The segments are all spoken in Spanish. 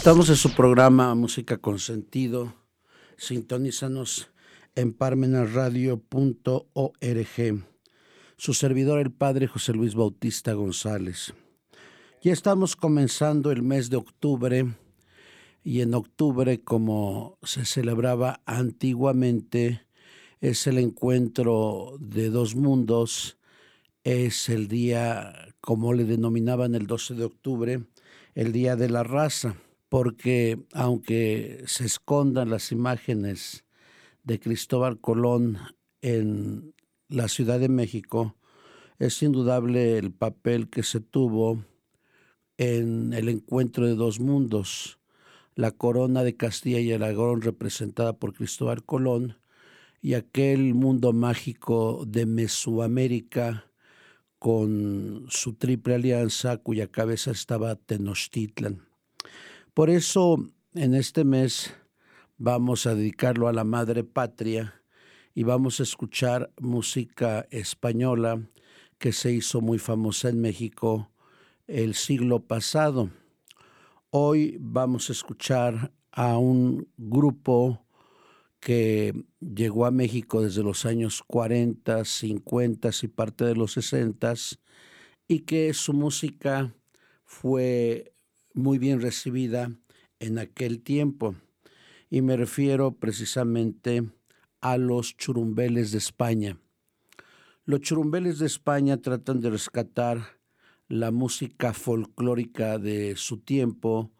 Estamos en su programa Música con sentido. Sintonízanos en parmenasradio.org. Su servidor el Padre José Luis Bautista González. Ya estamos comenzando el mes de octubre y en octubre, como se celebraba antiguamente, es el encuentro de dos mundos, es el día, como le denominaban el 12 de octubre, el Día de la Raza, porque aunque se escondan las imágenes de Cristóbal Colón en la Ciudad de México, es indudable el papel que se tuvo en el encuentro de dos mundos, la corona de Castilla y Aragón representada por Cristóbal Colón y aquel mundo mágico de Mesoamérica con su triple alianza cuya cabeza estaba Tenochtitlan. Por eso en este mes vamos a dedicarlo a la madre patria y vamos a escuchar música española que se hizo muy famosa en México el siglo pasado. Hoy vamos a escuchar a un grupo que llegó a México desde los años 40, 50 y parte de los 60 y que su música fue muy bien recibida en aquel tiempo. Y me refiero precisamente a los churumbeles de España. Los churumbeles de España tratan de rescatar la música folclórica de su tiempo,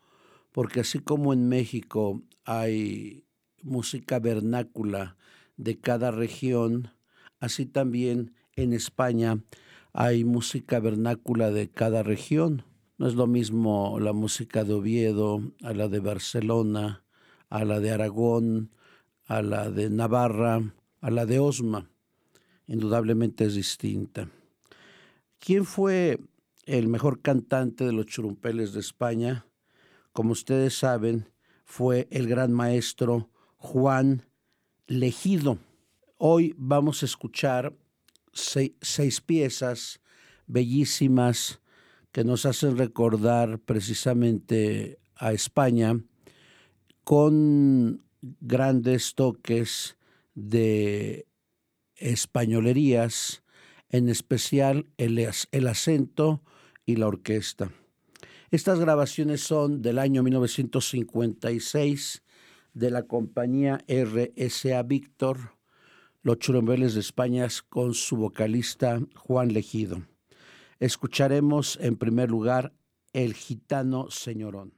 porque así como en México hay música vernácula de cada región, así también en España hay música vernácula de cada región. No es lo mismo la música de Oviedo a la de Barcelona, a la de Aragón, a la de Navarra, a la de Osma. Indudablemente es distinta. ¿Quién fue el mejor cantante de los churumpeles de España? Como ustedes saben, fue el gran maestro Juan Legido. Hoy vamos a escuchar seis, piezas bellísimas que nos hacen recordar precisamente a España con grandes toques de españolerías, en especial el, el acento y la orquesta. Estas grabaciones son del año 1956 de la compañía RSA Víctor, Los Churumbeles de España, con su vocalista Juan Legido. Escucharemos en primer lugar El Gitano Señorón.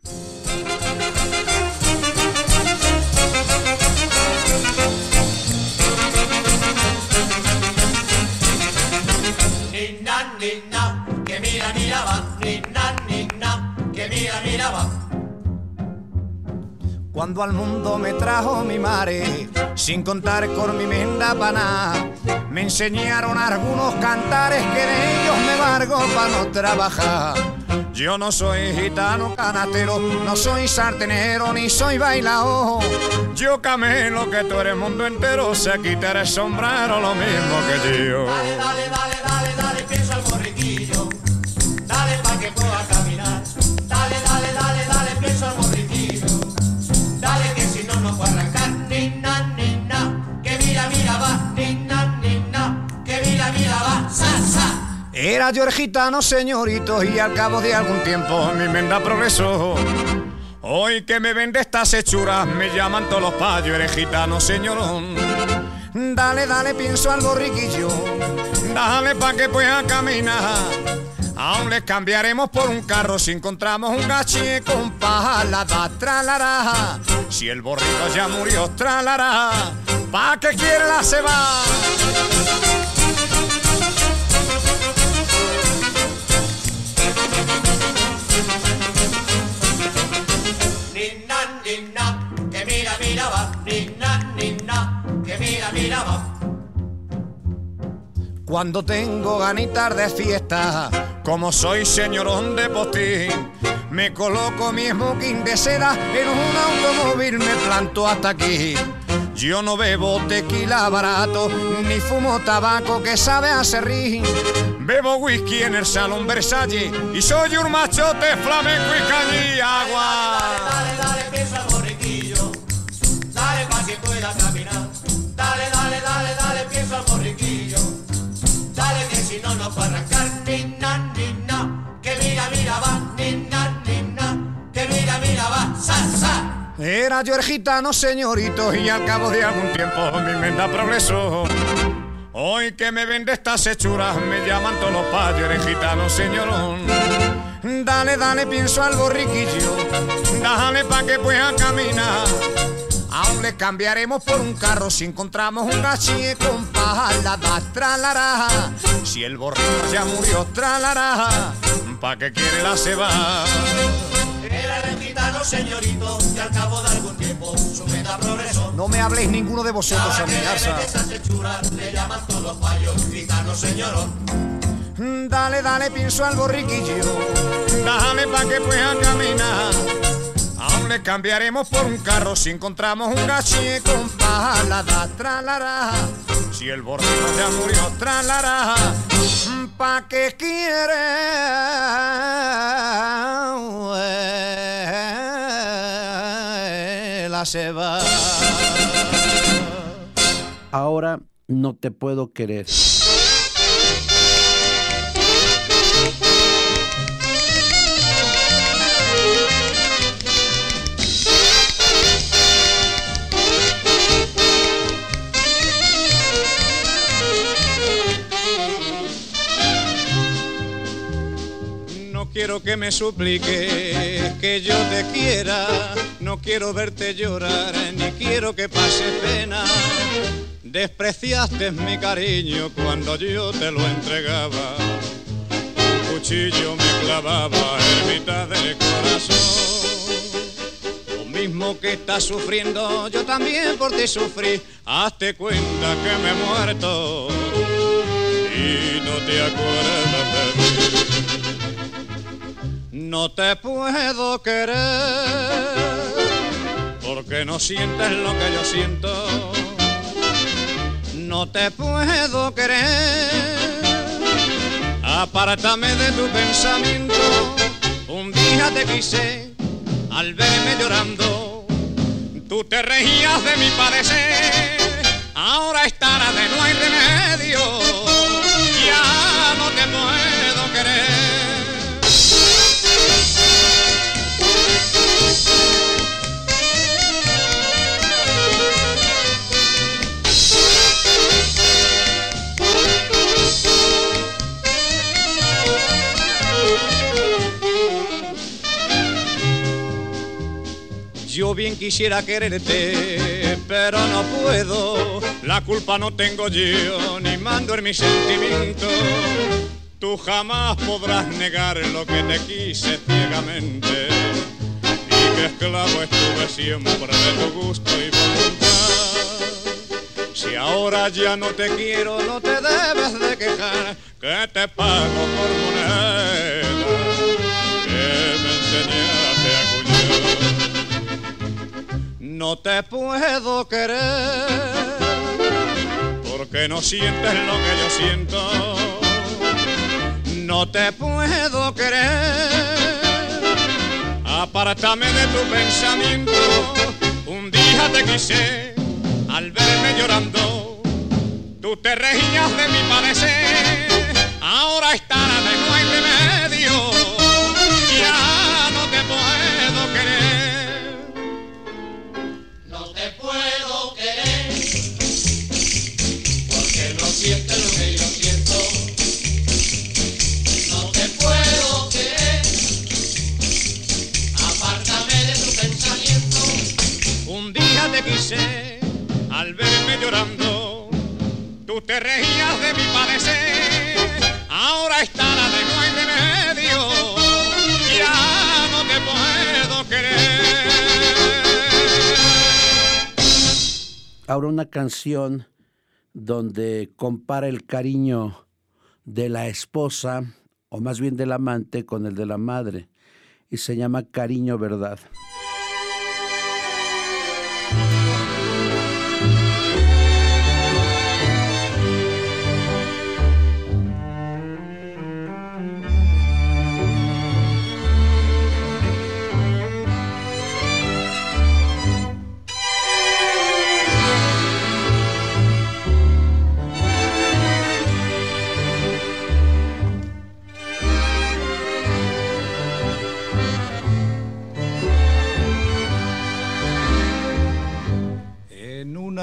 Cuando al mundo me trajo mi madre, sin contar con mi menda paná. Me enseñaron algunos cantares que de ellos me largo para no trabajar. Yo no soy gitano canatero, no soy sartenero ni soy bailao. Yo camelo que tú eres mundo entero, se quitar el sombrero lo mismo que yo. Era yo gitano, señorito, y al cabo de algún tiempo mi menda progresó. Hoy que me vende estas hechuras, me llaman todos los payos, eres gitano, señorón. Dale, dale, pienso al borriquillo, dale pa' que pueda caminar. Aún les cambiaremos por un carro si encontramos un gache con da tralará. Si el borrico ya murió, tralará. Pa' que quiere la se va. Cuando tengo ganitas de fiesta, como soy señorón de postín, me coloco mi smoking de seda en un automóvil, me planto hasta aquí. Yo no bebo tequila barato, ni fumo tabaco que sabe a serrín. Bebo whisky en el salón Versalles y soy un machote flamenco y cañí agua. Dale, dale, dale, no, no. Era yo gitano, señorito, y al cabo de algún tiempo mi menda progresó. Hoy que me vende estas hechuras, me llaman todos los payos, eres señorón. Dale, dale, pienso al borriquillo, dale pa' que pueda caminar. Le cambiaremos por un carro si encontramos un gachí con paja, tralará. Si el borrico ya murió, tralará. ¿Pa' qué quiere la ceba? Era el gitano, señorito, y al cabo de algún tiempo su meta progresó. No me habléis ninguno de vosotros, que le llaman todos los payos. Gitano, señorón. Dale, dale, pienso al borriquillo. Dale pa' que pueda caminar. Cambiaremos por un carro si encontramos un gachí con pala, da tralará. Si el borrico ya murió, tralará. ¿Pa' qué quiere la ceba? Ahora no te puedo querer. Quiero que me supliques que yo te quiera, no quiero verte llorar, ni quiero que pases pena. Despreciaste mi cariño cuando yo te lo entregaba. Un cuchillo me clavaba en mitad del corazón. Lo mismo que estás sufriendo, yo también por ti sufrí. Hazte cuenta que me he muerto y no te acuerdas de mí. No te puedo querer porque no sientes lo que yo siento. No te puedo querer. Apártame de tu pensamiento. Un día te quise al verme llorando. Tú te reías de mi padecer. Ahora es tarde, no hay remedio. Ya no te puedo Bien quisiera quererte, pero no puedo. La culpa no tengo yo, ni mando en mis sentimientos. Tú jamás podrás negar lo que te quise ciegamente. Y que esclavo estuve siempre de tu gusto y voluntad. Si ahora ya no te quiero, no te debes de quejar, que te pago por moneda No te puedo querer porque no sientes lo que yo siento. No te puedo querer. Apártame de tu pensamiento. Un día te quise al verme llorando. Tú te de mi padecer. Ahora es tarde, Te reías de mi padecer. Ahora es tarde, no hay remedio. Ya no te puedo querer. Ahora una canción donde compara el cariño de la esposa, o más bien del amante, con el de la madre, y se llama Cariño Verdad.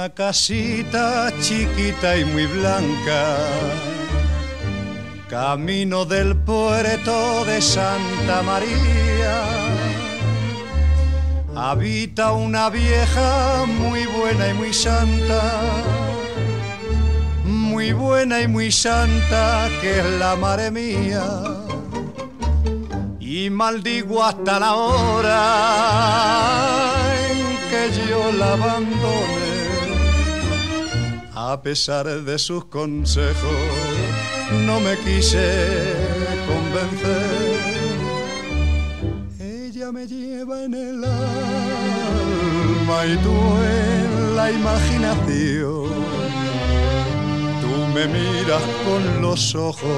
Casita chiquita y muy blanca, camino del puerto de Santa María. Habita una vieja muy buena y muy santa, muy buena y muy santa, que es la madre mía. Y maldigo hasta la hora en que yo la abandone a pesar de sus consejos, no me quise convencer. Ella me lleva en el alma y tú en la imaginación. Tú me miras con los ojos,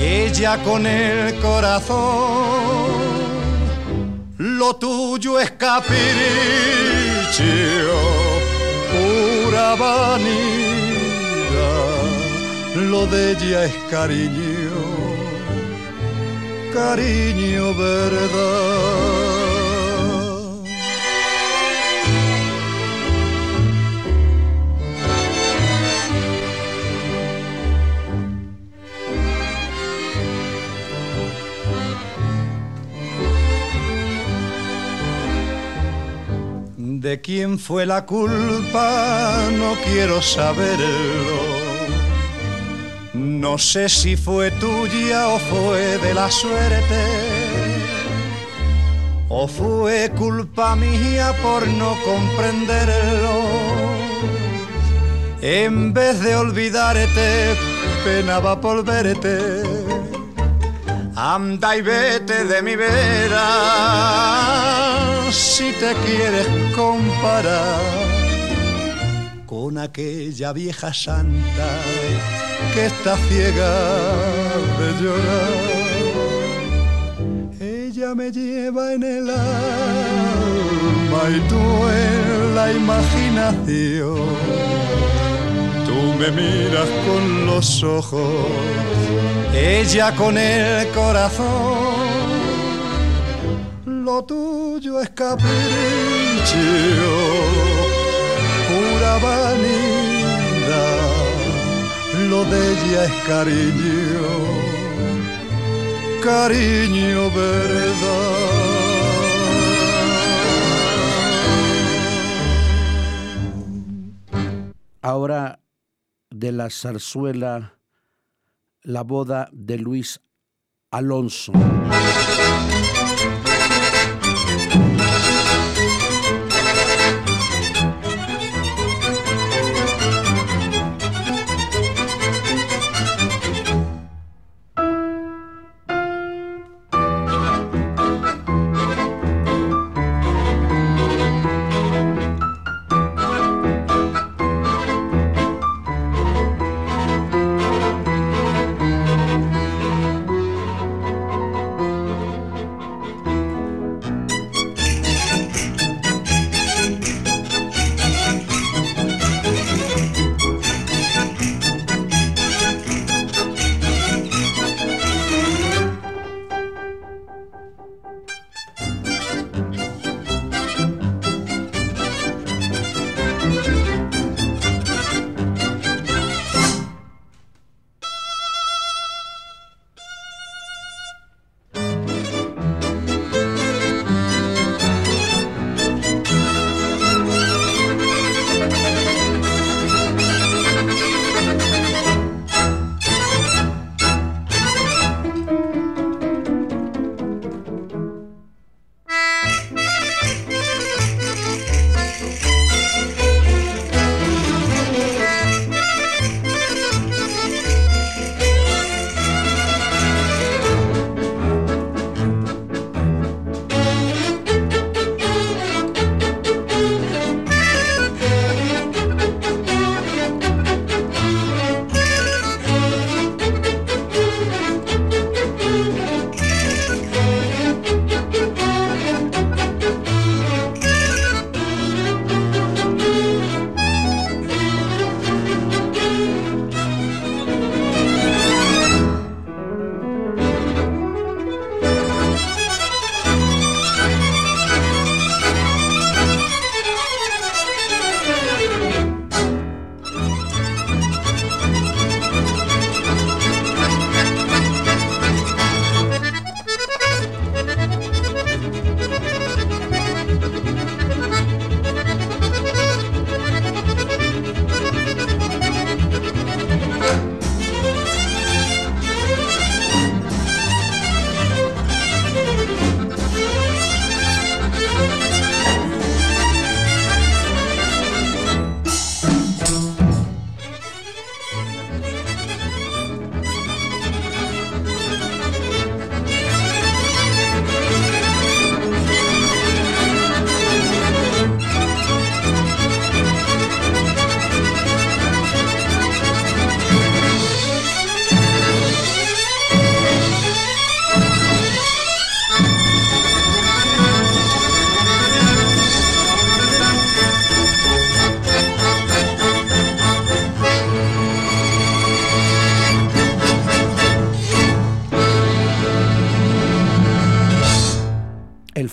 ella con el corazón. Lo tuyo es capricho pura vanidad, lo de ella es cariño, cariño verdad. De quién fue la culpa no quiero saberlo. No sé si fue tuya o fue de la suerte. O fue culpa mía por no comprenderlo. En vez de olvidarte, penaba por verte. Anda y vete de mi vera si te quieres comparar con aquella vieja santa que está ciega de llorar. Ella me lleva en el alma y tú en la imaginación. Tú me miras con los ojos, ella con el corazón lo tuyo es capricho, pura vanidad, lo de ella es cariño, cariño verdad. Ahora de la zarzuela La boda de Luis Alonso.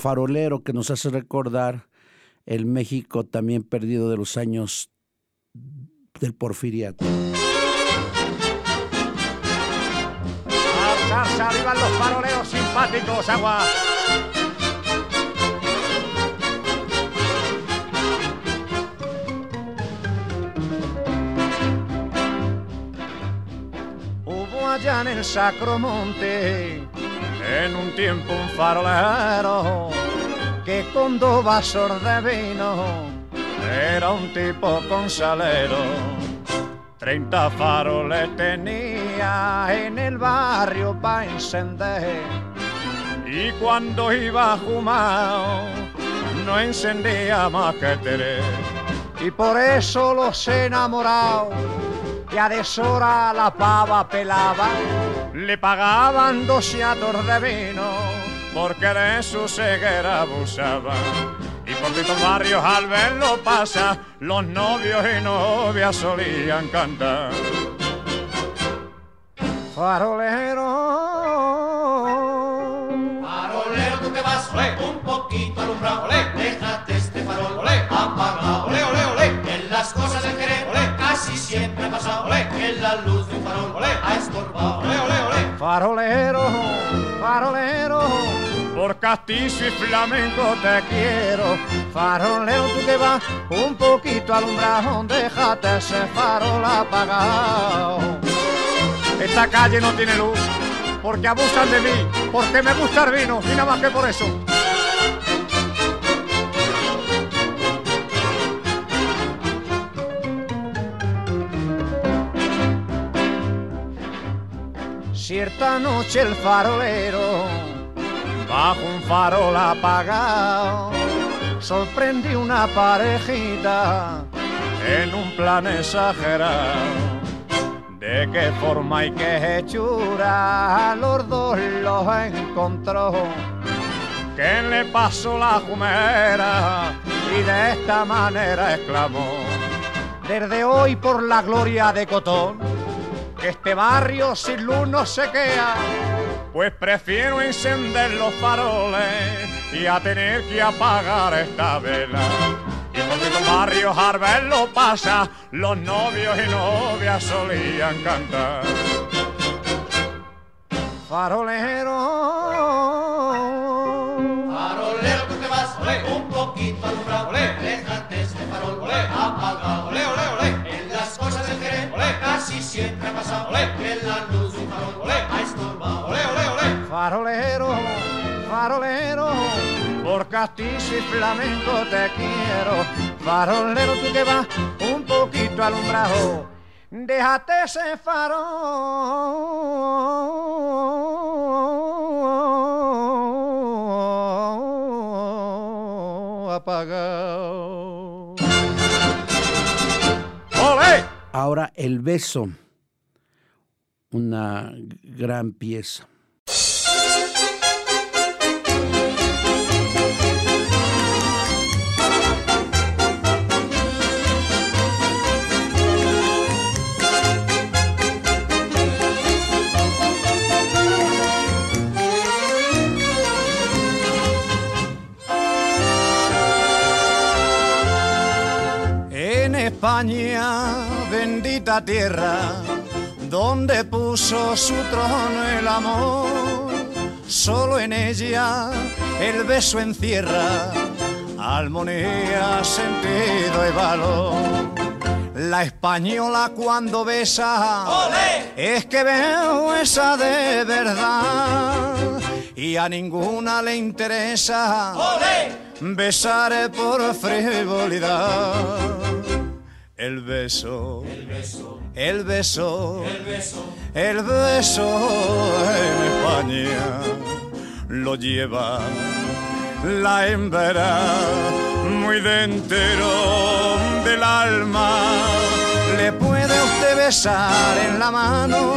Farolero que nos hace recordar el México también perdido de los años del porfiriato. arriba los faroleros simpáticos, agua. Hubo allá en el Sacromonte, en un tiempo un farolero, que con dos vasos de vino era un tipo con salero Treinta faroles tenía en el barrio pa' encender. Y cuando iba fumado, no encendía más que tres. Y por eso los enamorados, que a deshora la pava pelaba, le pagaban dos ciatos de vino, porque de su ceguera abusaba. Y por estos barrios al verlo pasa, los novios y novias solían cantar. Farolero. Farolero, tú te vas, olé, un poquito alumbrado, olé, déjate este farol, olé, apagado, olé, olé, olé, en las cosas del querer, olé, casi siempre ha pasado, olé, en la luz de un farol, olé, ha estorbado, olé, olé, olé. Farolero, farolero por castizo y flamenco te quiero. Farolero, tú que vas un poquito alumbrado, déjate ese farol apagado. Esta calle no tiene luz, porque abusan de mí, porque me gusta el vino, y nada más que por eso. Cierta noche el farolero bajo un farol apagado, sorprendí una parejita en un plan exagerado. De qué forma y qué hechura los dos los encontró. Que le pasó la jumera y de esta manera exclamó. Desde hoy por la gloria de Cotón, que este barrio sin luz no se queda pues prefiero encender los faroles y a tener que apagar esta vela. Y porque los barrios al verlo pasa, los novios y novias solían cantar. Farolero. Farolero, tú te vas, olé, un poquito alumbrado, olé, déjate este farol, olé, apagado, olé, olé, olé. En las cosas del querer, olé, casi siempre ha pasado, olé, en la luz de un farol, olé, ha estorbado, farolero, farolero, por castizo y flamenco te quiero, farolero tú que vas un poquito alumbrado, déjate ese farol apagado. Ahora el beso, una gran pieza. España, bendita tierra, donde puso su trono el amor. Solo en ella el beso encierra armonía, sentido y valor. La española cuando besa es que veo esa de verdad y a ninguna le interesa besar por frivolidad. El beso, el beso, el beso, el beso, el beso en España lo lleva la hembra muy dentro del alma. Le puede usted besar en la mano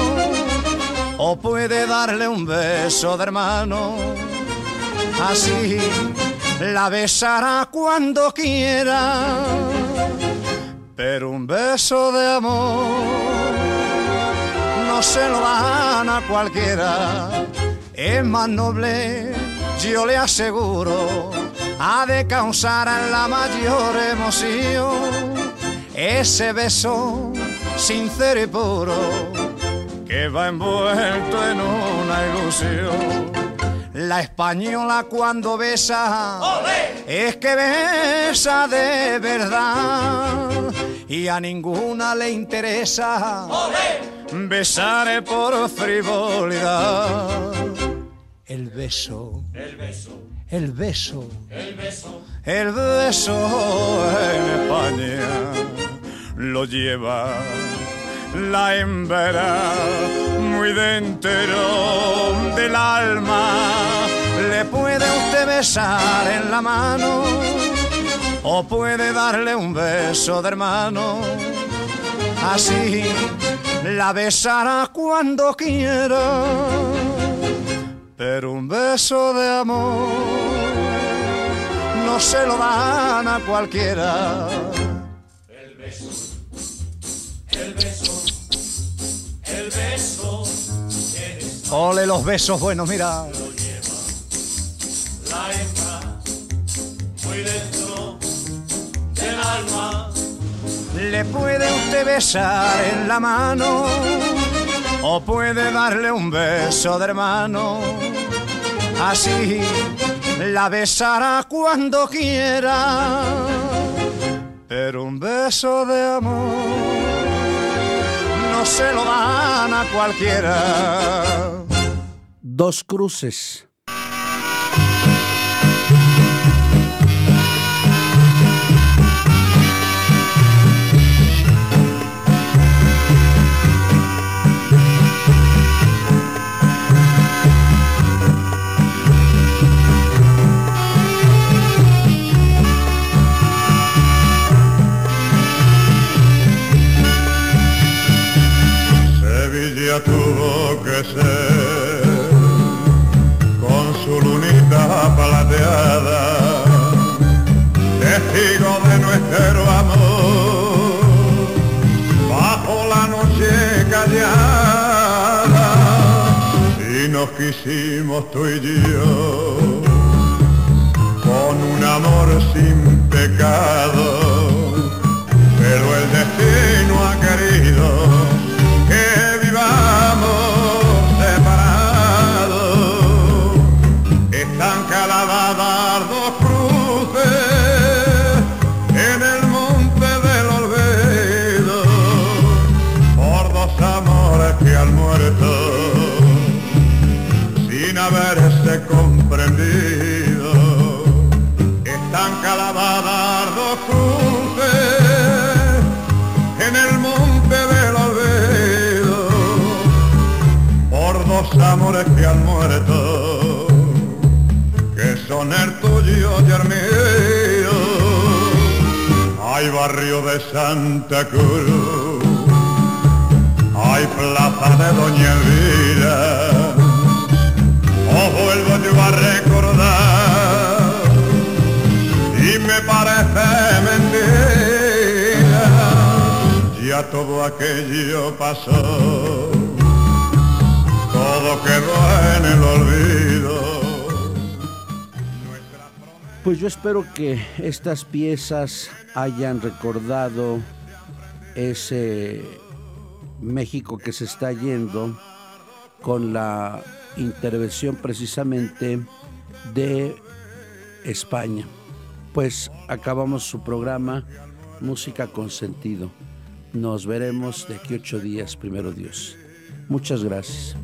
o puede darle un beso de hermano. Así la besará cuando quiera pero un beso de amor no se lo dan a cualquiera. Es más noble yo le aseguro, ha de causar la mayor emoción ese beso sincero y puro que va envuelto en una ilusión. La española cuando besa es que besa de verdad. Y a ninguna le interesa besar por frivolidad. El beso, el beso, el beso, el beso, el beso en España lo lleva la hembra muy dentro del alma. Le puede usted besar en la mano o puede darle un beso de hermano. Así la besará cuando quiera, pero un beso de amor no se lo dan a cualquiera. Ole los besos buenos, mira. Lo lleva la hembra muy dentro del alma. Le puede usted besar en la mano o puede darle un beso de hermano. Así la besará cuando quiera, pero un beso de amor se lo dan a cualquiera. Dos cruces. Tuvo que ser con su lunita plateada, testigo de nuestro amor, bajo la noche callada, y nos quisimos tú y yo, con un amor sin pecado, sin haberse comprendido. Están caladas dos cruces en el monte del olvido por dos amores que han muerto, que son el tuyo y el mío. Hay barrio de Santa Cruz, hay plaza de Doña Elvira, os vuelvo yo a recordar. Y me parece mentira, ya todo aquello pasó, todo quedó en el olvido. Pues yo espero que estas piezas hayan recordado ese México que se está yendo con la intervención precisamente de España. Pues acabamos su programa Música con Sentido. Nos veremos de aquí ocho días, primero Dios. Muchas gracias.